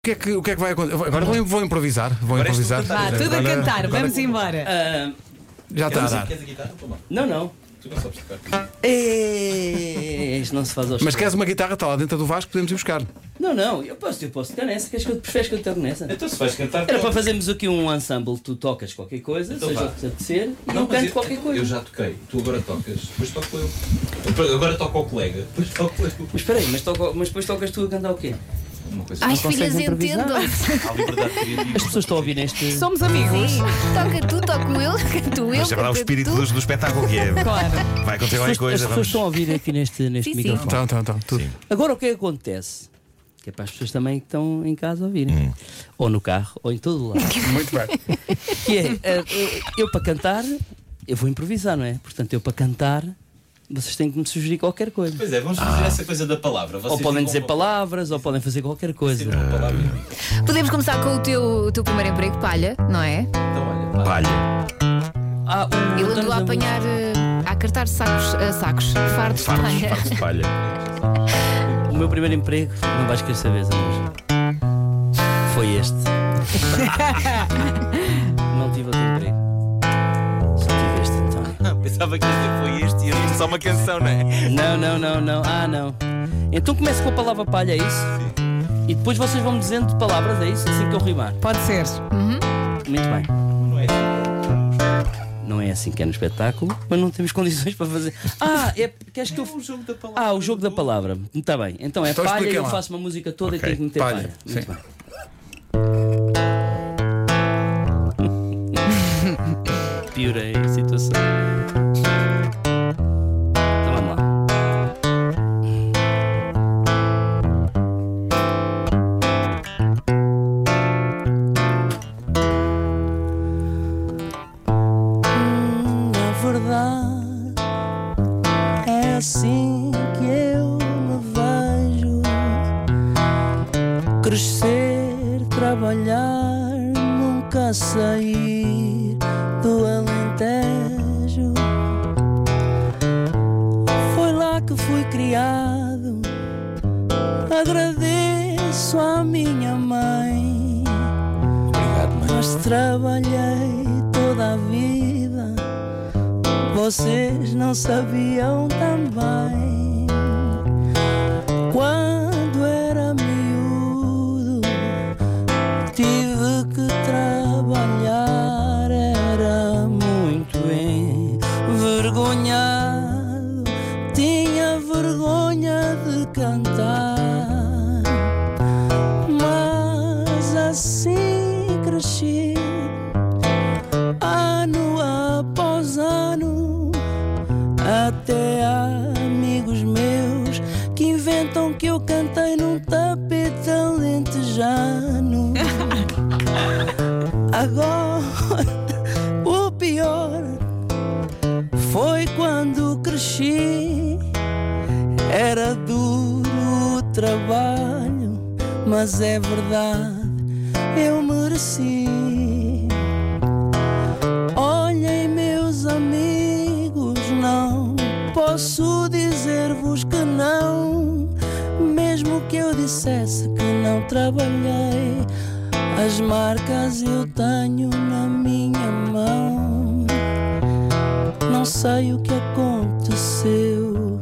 O que, é que, o que é que vai acontecer? Agora vou, vou improvisar. Vou tu improvisar. Vá, tudo a Agora- cantar, agora- vamos embora. Ah, Já está a dar. queres a guitarra? Toma. não, não. Tu não sabes tocar. É, Isto não se faz aos Mas queres uma guitarra? Está lá dentro do Vasco, podemos ir buscar. Não, não, eu posso, eu posso tocar nessa. Queres que eu preferes que eu toque nessa? Então se vais cantar. Era para fazermos aqui um ensemble, tu tocas qualquer coisa, Então seja vá. o que te apetecer, e Não, eu canto qualquer coisa. Eu já toquei, tu agora tocas, depois toco eu. Eu Agora toco ao colega, depois toco eu. Mas espera aí, mas, toco- mas depois tocas tu a cantar o quê? Uma coisa Ai, filhas liberdade criativa. As pessoas estão a ouvir neste. Somos amigos. Sim. Toca tu, toco eu, canto eu. Mas é para dar o espírito do, do espetáculo que é. Claro. Vai acontecer As qualquer pessoas, coisa. as pessoas Vamos... estão a ouvir aqui neste, neste Sim, sim. microfone. Então, então, então. Tudo. Agora o que é que acontece? Que é para as pessoas também que estão em casa ouvirem. Hum. Ou no carro, ou em todo lado. Muito bem. que é, eh, eh, eu para cantar, eu vou improvisar, não é? Portanto, eu para cantar, vocês têm que me sugerir qualquer coisa. Pois é, vamos fazer essa coisa da palavra. Ou Vocês podem digam dizer palavras, ou podem fazer qualquer coisa. Podemos começar com o teu, o teu primeiro emprego, palha, não é? Então olha, pá, Palha. Ah, o- Ele andou a apanhar, eh, a cartar sacos, eh, sacos, fardos de Fartos, palha. fartos de palha. O meu primeiro emprego, não vais querer saber, Zambujo. Foi este. não tive outro emprego. Pensava que este foi este e era só uma canção, não é? Não, não, não, não. Ah, não. Então começo com a palavra palha, é isso? E depois vocês vão me dizendo palavras, é isso? Assim que eu rimar. Pode ser. Muito bem. não é Não é assim que é no espetáculo, mas não temos condições para fazer. Ah, é. Queres que eu. o jogo da palavra. Ah, o jogo da palavra. Está bem. Então é Então palha e eu faço uma música toda Ok. e tenho que meter Palha, palha. Muito sim. bem. Piorei a situação. Vocês não sabiam também. Alentejano. Agora, o pior foi quando cresci. Era duro o trabalho, mas é verdade, eu mereci. Olhem, meus amigos, não posso dizer-vos que não. Mesmo que eu dissesse que não trabalhei, as marcas eu tenho na minha mão. Não sei o que aconteceu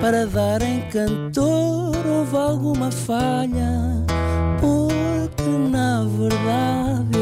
para dar em cantor houve alguma falha, porque na verdade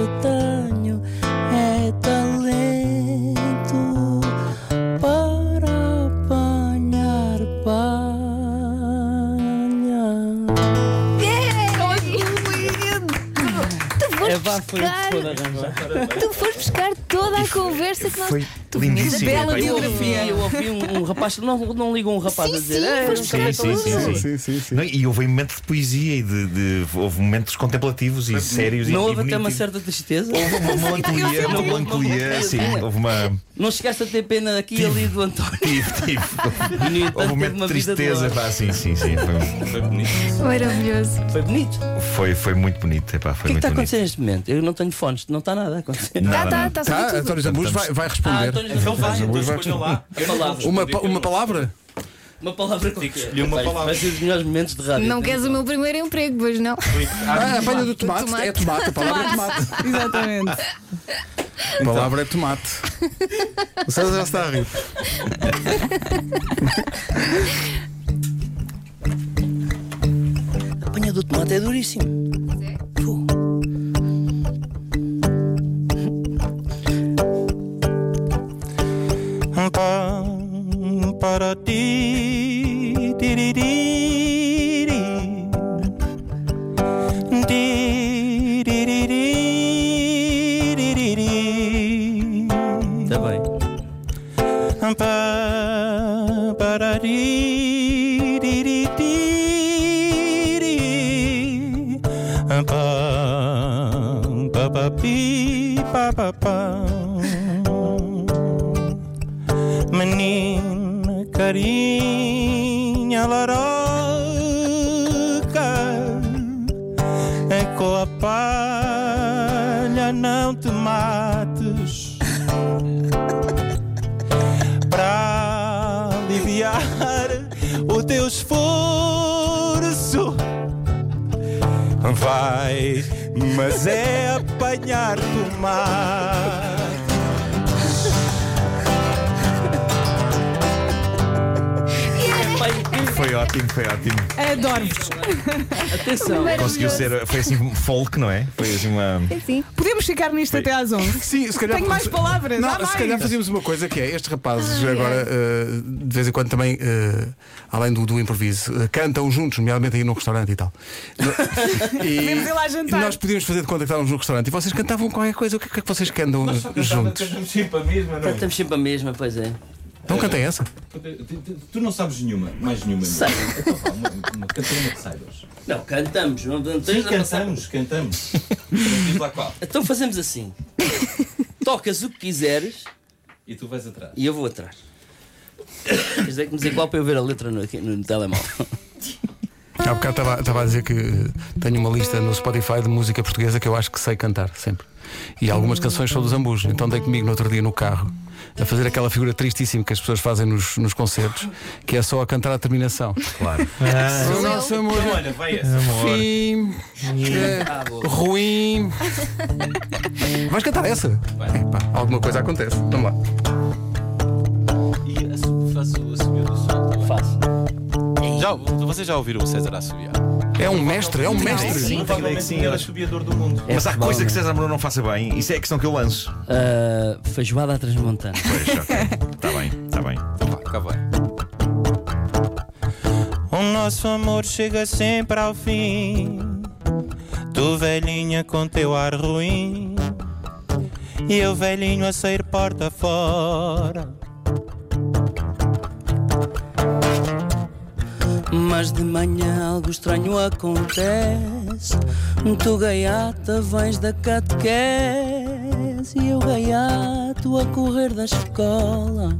É o que buscar, arranjar. tu foste buscar toda a conversa que nós. Foi tu lindíssimo. Bela biografia. Eu ouvi um, um rapaz, não, não ligam um rapaz Sim, a dizer, sim, "Ei, foste não buscar sei Sim, sim, sim, sim. Sim. Não, e houve momentos de poesia e de, de- houve momentos contemplativos e sérios Não e, houve e até uma certa tristeza. Houve uma melancolia, uma melancolia, sim, houve uma. Não chegaste a ter pena aqui e ali do António. Tive, tive. E, entanto, Houve um momento uma de tristeza, pá, sim, sim, sim. Foi, Foi bonito. Maravilhoso. Foi bonito. foi, foi muito bonito, epá, O foi que é que está a muito acontecer bonito. neste momento? Eu não tenho fones, não está nada a acontecer. Tá, Nada, tá, nada. tá, Tá, sabe tudo. António Zambujo vai, vai Ah, responder. António Então vai, então escolha lá. Uma, que uma palavra? Uma palavra qualquer. que escolher uma Vai- palavra. Vai ser os melhores momentos de rádio. Não queres o meu primeiro emprego, pois não? Ah, apanha do tomate. tomate. É tomate, a palavra é tomate. Exatamente. A palavra é tomate. O César já está a rir. Apanha do tomate é duríssimo. Menina carinha laroca É com a palha não te mates. Pra aliviar o teu esforço Vai, mas é apanhar Pai, Foi ótimo, foi ótimo. Adoro-vos. atenção. Conseguiu ser, foi assim folk, não é? Foi assim uma. Sim. Podemos ficar nisto até às 11. Sim, se calhar. Tenho mais palavras, Não, há se mais. calhar fazíamos uma coisa que é estes rapazes agora, eh, de vez em quando também, eh, além do, do improviso, eh, cantam juntos, nomeadamente aí num restaurante e tal. No- e Podemos ir lá jantar. Nós podíamos fazer de conta que estávamos num restaurante e vocês cantavam qualquer coisa. O que é que vocês cantam juntos? Cantamos sempre a mesma, não é? Estamos sempre a mesma, pois é. Então cantem essa. Tu- não sabes nenhuma, mais nenhuma. Sei. Então uma, uma, canta uma que saibas. Não, cantamos. Não, não Sim, cantamos, cantamos. Diz lá qual. Então fazemos assim. Tocas o que quiseres E tu vais atrás. e eu vou atrás. Tens é que me dizer qual para eu ver a letra no telemóvel. Há bocado estava- a dizer que tenho uma lista no Spotify de música portuguesa que eu acho que sei cantar sempre. E algumas canções são dos ambos. Então dei comigo no outro dia no carro a fazer aquela figura tristíssima que as pessoas fazem nos, nos concertos, que é só a cantar a terminação. Claro. O nosso amor. Olha, vai essa. Fim. Ah, boa. Ruim. Vais cantar essa? Epá, alguma coisa acontece. Vamos lá. E faço o assobio do som. Faço. Já, vocês já ouviram o César assobiar? É um mestre, é um mestre. Sim, Provavelmente sim, o eu- assobiador do mundo. É Mas há coisa que. César Mourão não faça bem, isso é a questão que eu lanço. Ah, feijoada à transmontana. Pois, ok. Está bem, está bem. Então vá, cá vai. O nosso amor chega sempre ao fim. Tu velhinha com teu ar ruim. E eu velhinho a sair porta fora. Mas de manhã algo estranho acontece. Tu gaiata vens da catequese e eu gaiato a correr da escola.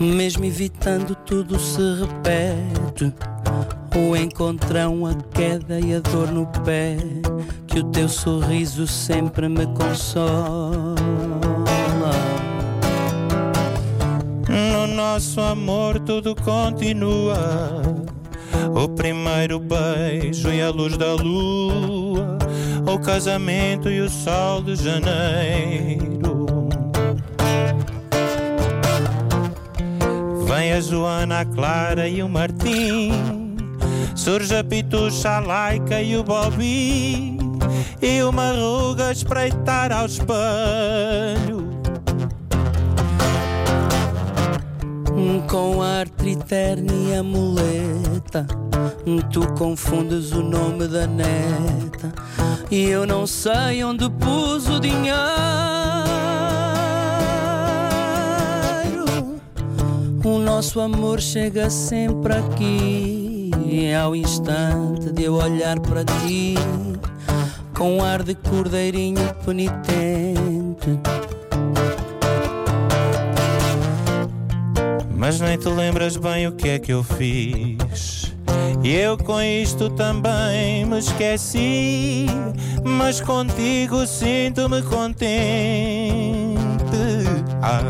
Mesmo evitando tudo se repete. O encontrão, a queda e a dor no pé. Que o teu sorriso sempre me consola. No nosso amor tudo continua. O primeiro beijo e a luz da lua. O casamento e o sol de janeiro. Vem a Joana, a Clara e o Martim. Surge a Pitucha, a Laica e o Bobby. E uma ruga a espreitar ao espelho. Com arte eterna e a muleta. Tu confundes o nome da neta. E eu não sei onde pus o dinheiro. O nosso amor chega sempre aqui. Ao instante de eu olhar para ti. Com ar de cordeirinho penitente Mas nem te lembras bem o que é que eu fiz. E eu com isto também me esqueci. Mas contigo sinto-me contente. Ah.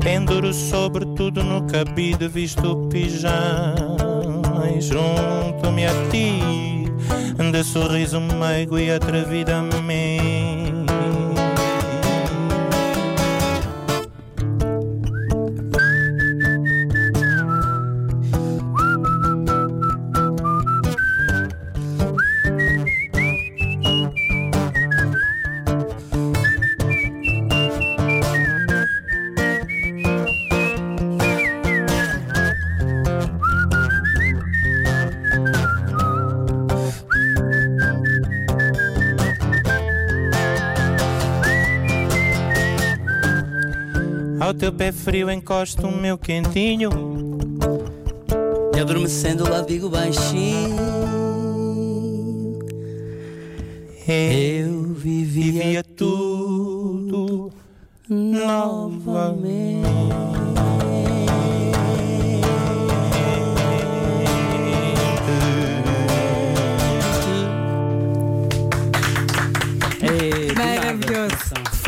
Penduro sobretudo no cabide visto pijama E junto-me a ti De sorriso meigo e atrevidamente teu pé frio encosto o meu quentinho. E adormecendo lá digo baixinho. Eu vivia,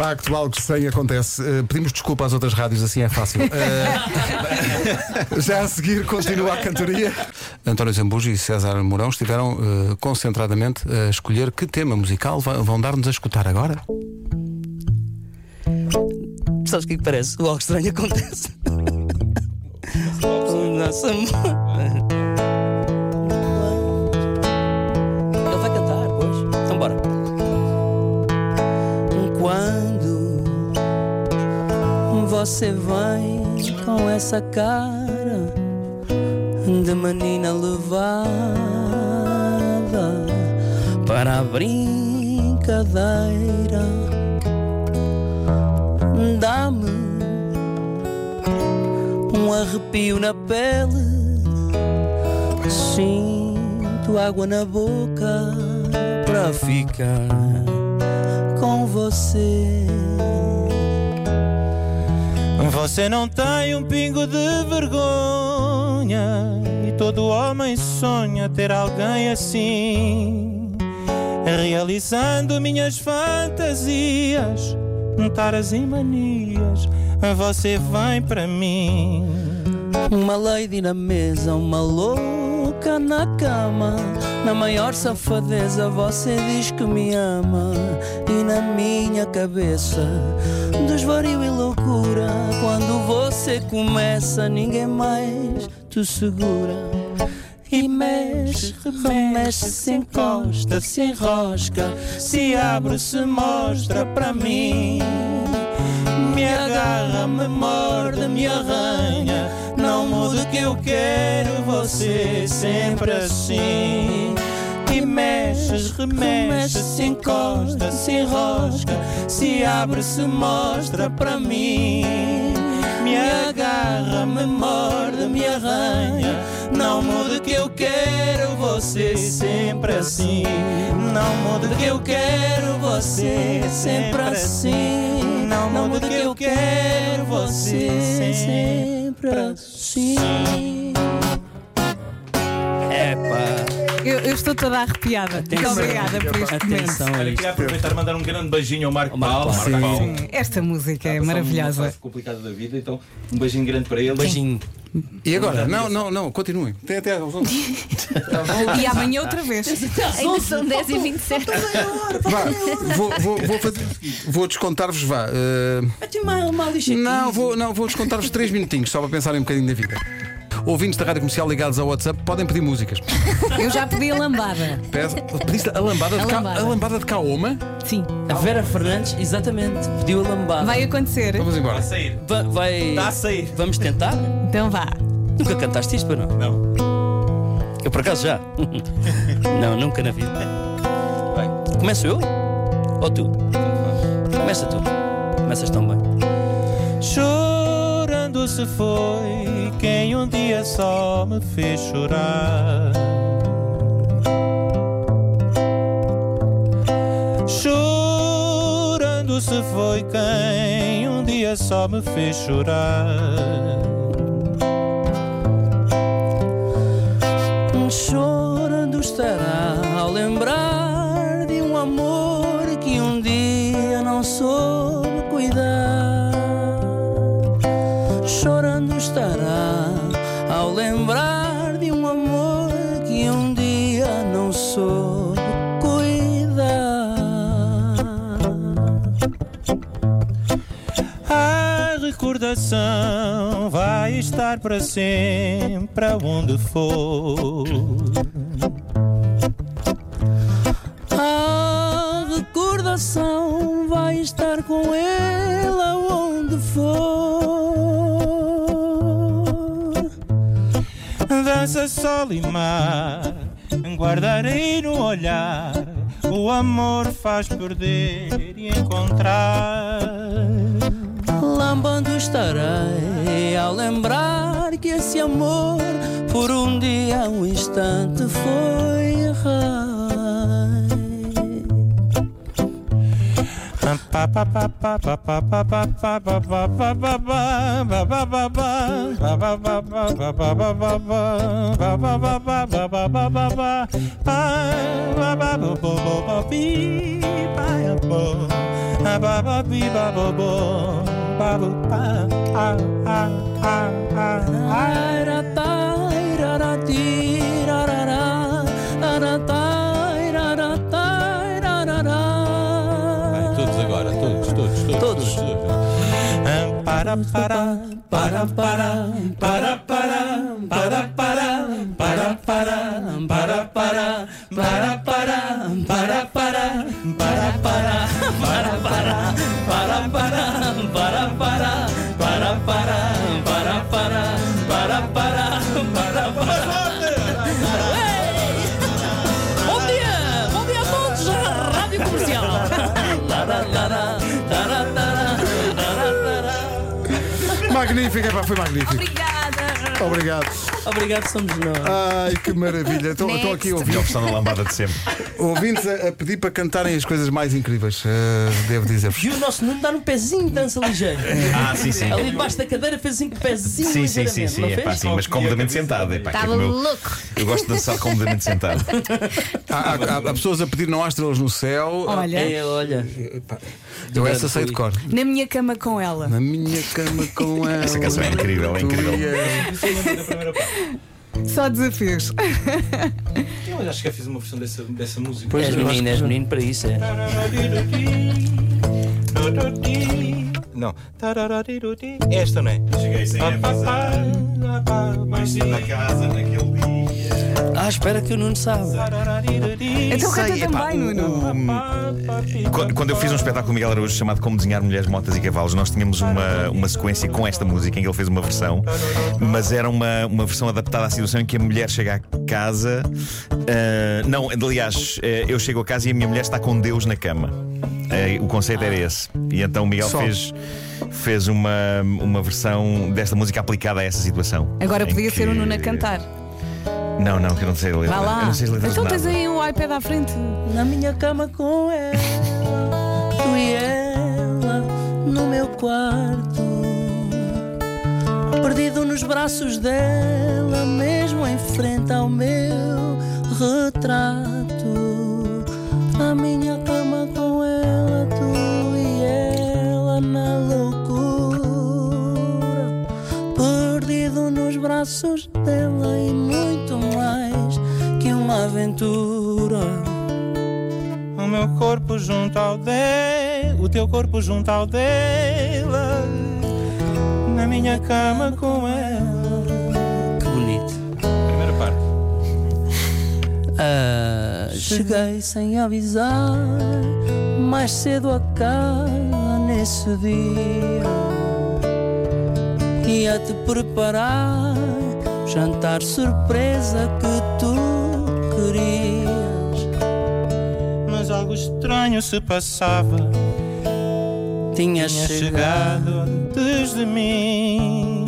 facto, algo estranho acontece. Eh, pedimos desculpa às outras rádios, assim é fácil. Eh, já a seguir continua a cantoria. António Zambujo e César Mourão estiveram eh, concentradamente a escolher que tema musical vão dar-nos a escutar agora. Sabes o que é que parece? O algo estranho acontece. O nosso amor. Você vem com essa cara de menina levada para a brincadeira dá-me um arrepio na pele, sinto água na boca para ficar com você. Você não tem um pingo de vergonha E todo homem sonha ter alguém assim Realizando minhas fantasias Taras e manias Você vem para mim Uma lady na mesa, uma louca na cama. Na maior safadeza você diz que me ama. E na minha cabeça, desvario e loucura. Quando você começa, ninguém mais te segura. E mexe, remexe, se encosta, se enrosca, se abre, se mostra para mim. Me agarra, me morde, me arranha. Não mude que eu quero você sempre assim. E mexes, remexes, se encosta, se enrosca, se abre, se mostra para mim. Me agarra, me morde, me arranha. Não mude que eu quero você sempre assim. Não mude que eu quero você sempre assim. Não mude que eu quero você sempre assim. Epa, Eu, eu estou toda arrepiada. Muito Atenção. obrigada por este momento. atenção a Olha, isto. queria aproveitar e mandar um grande beijinho ao Marco Marco Paulo. Paulo. Marco Paulo. Sim, Esta música é Uma maravilhosa. fase complicada da vida, então um beijinho grande para ele. Beijinho. E agora? Não, não, não, continuem. Tem até às 11. E amanhã outra vez. Ainda são 10 e 27. Vá, vou, vou, vou, fazer- vou descontar-vos, vá. eh, não, vou, não, vou descontar-vos 3 minutinhos só para pensarem um bocadinho na vida. Ouvintes da rádio comercial ligados ao WhatsApp podem pedir músicas. Eu já pedi a lambada. Peço- Pediste a lambada de, A Ca- lambada. a lambada de Kaoma? Sim. A Vera Fernandes, exatamente, pediu a lambada. Vai acontecer. Vamos Está a embora. sair. Va- vai. Está a sair. Vamos tentar? Então vá. Nunca cantaste isto, para não? Não. Eu por acaso já? não, nunca na vida. Vai. Começo eu? Ou tu? Começa tu. Começas tão bem. Chorando se foi quem um dia só me fez chorar. Chorando se foi quem um dia só me fez chorar. Chorando estará recordação vai estar para sempre aonde for. A recordação vai estar com ele aonde for. Dança sol e mar, guardarei no olhar. O amor faz perder e encontrar. Lambando estarei ao lembrar que esse amor por um dia, um instante foi Todos agora, todos, todos, todos. Todos. Para, para, Para, para, para, para, para, para, para, para, magnífica, pá, foi magnífico. Obrigada. Obrigado. Obrigado, somos nós. Ai, que maravilha. Estou estou aqui a ouvir Melhor versão da lambada de sempre. ouvintes a, a pedir para cantarem as coisas mais incríveis, eh, devo dizer-vos. E o nosso Nuno dá um pezinho de dança ligeiro. Ah, sim, sim. Ali debaixo da cadeira fez assim com o pezinho Sim, sim, sim, sim, é pá, sim, mas comodamente sentado. que é Estava como eu, louco. eu gosto de dançar comodamente sentado. Há, há- há pessoas a pedir não há estrelas no céu. Olha, É, olha. Eu essa sei de cor. na minha cama com ela. Na minha cama com ela. Essa canção é incrível, é Tu incrível. e eu. Só desafios. Eu acho que já fiz uma versão dessa, dessa música. Pois, És menino, és menino para isso, é. Não. Esta não é? Cheguei sem avisar, mas sim na casa naquele dia. Ah, espera que o Nuno sabe. Então canta Sei, epá, também, Nuno. o- Qu- Quando eu fiz um espetáculo com o Miguel Araújo chamado Como Desenhar Mulheres, Motas e Cavalos, nós tínhamos uma, uma sequência com esta música em que ele fez uma versão, mas era uma, uma versão adaptada à situação em que a mulher chega à casa. ah, não, aliás, eh, eu chego a casa e a minha mulher está com Deus na cama. Eh, o conceito era esse. E então o Miguel Só. fez, fez uma, uma versão desta música aplicada a essa situação. Agora Em podia ser o que- Nuno a cantar. Não, não, que eu não sei ler. Vá Eu lá. não sei as letras Então de tens nada. aí o iPad à frente. Na minha cama com ela, tu e ela, no meu quarto. Perdido nos braços dela, mesmo em frente ao meu retrato. Braços dela e muito mais que uma aventura. O meu corpo junto ao dele, o teu corpo junto ao dela, na minha cama com ela. Que bonito. Primeira parte. Ah, cheguei sem avisar, mais cedo a casa nesse dia. Ia-te preparar o jantar surpresa que tu querias. Mas algo estranho se passava. Tinha chegado. chegado antes de mim.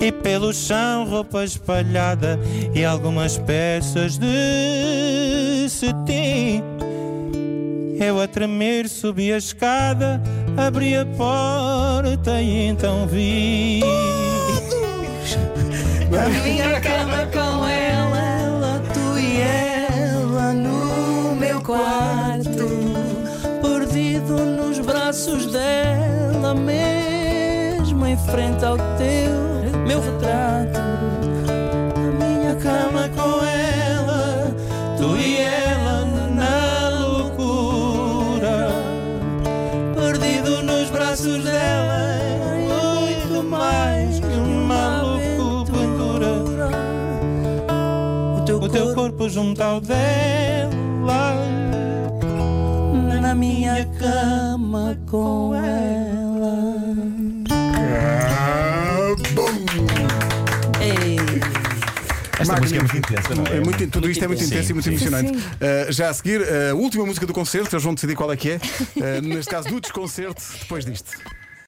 E pelo chão roupa espalhada e algumas peças de cetim. Eu a tremer subi a escada, abri a porta e então vi. Na minha cama com ela, ela, tu e ela no meu quarto. Perdido nos braços dela, mesmo em frente ao teu, meu retrato. Na minha cama com ela, tu e corpo junto ao dela. na minha cama com ela. Ei. Esta música é muito intensa, não é? É muito- tudo isto é muito Sim, intenso e muito sim. emocionante. Uh, já a seguir, a última música do concerto, eles vão decidir qual é que é. Uh, neste caso, do desconcerto, depois disto.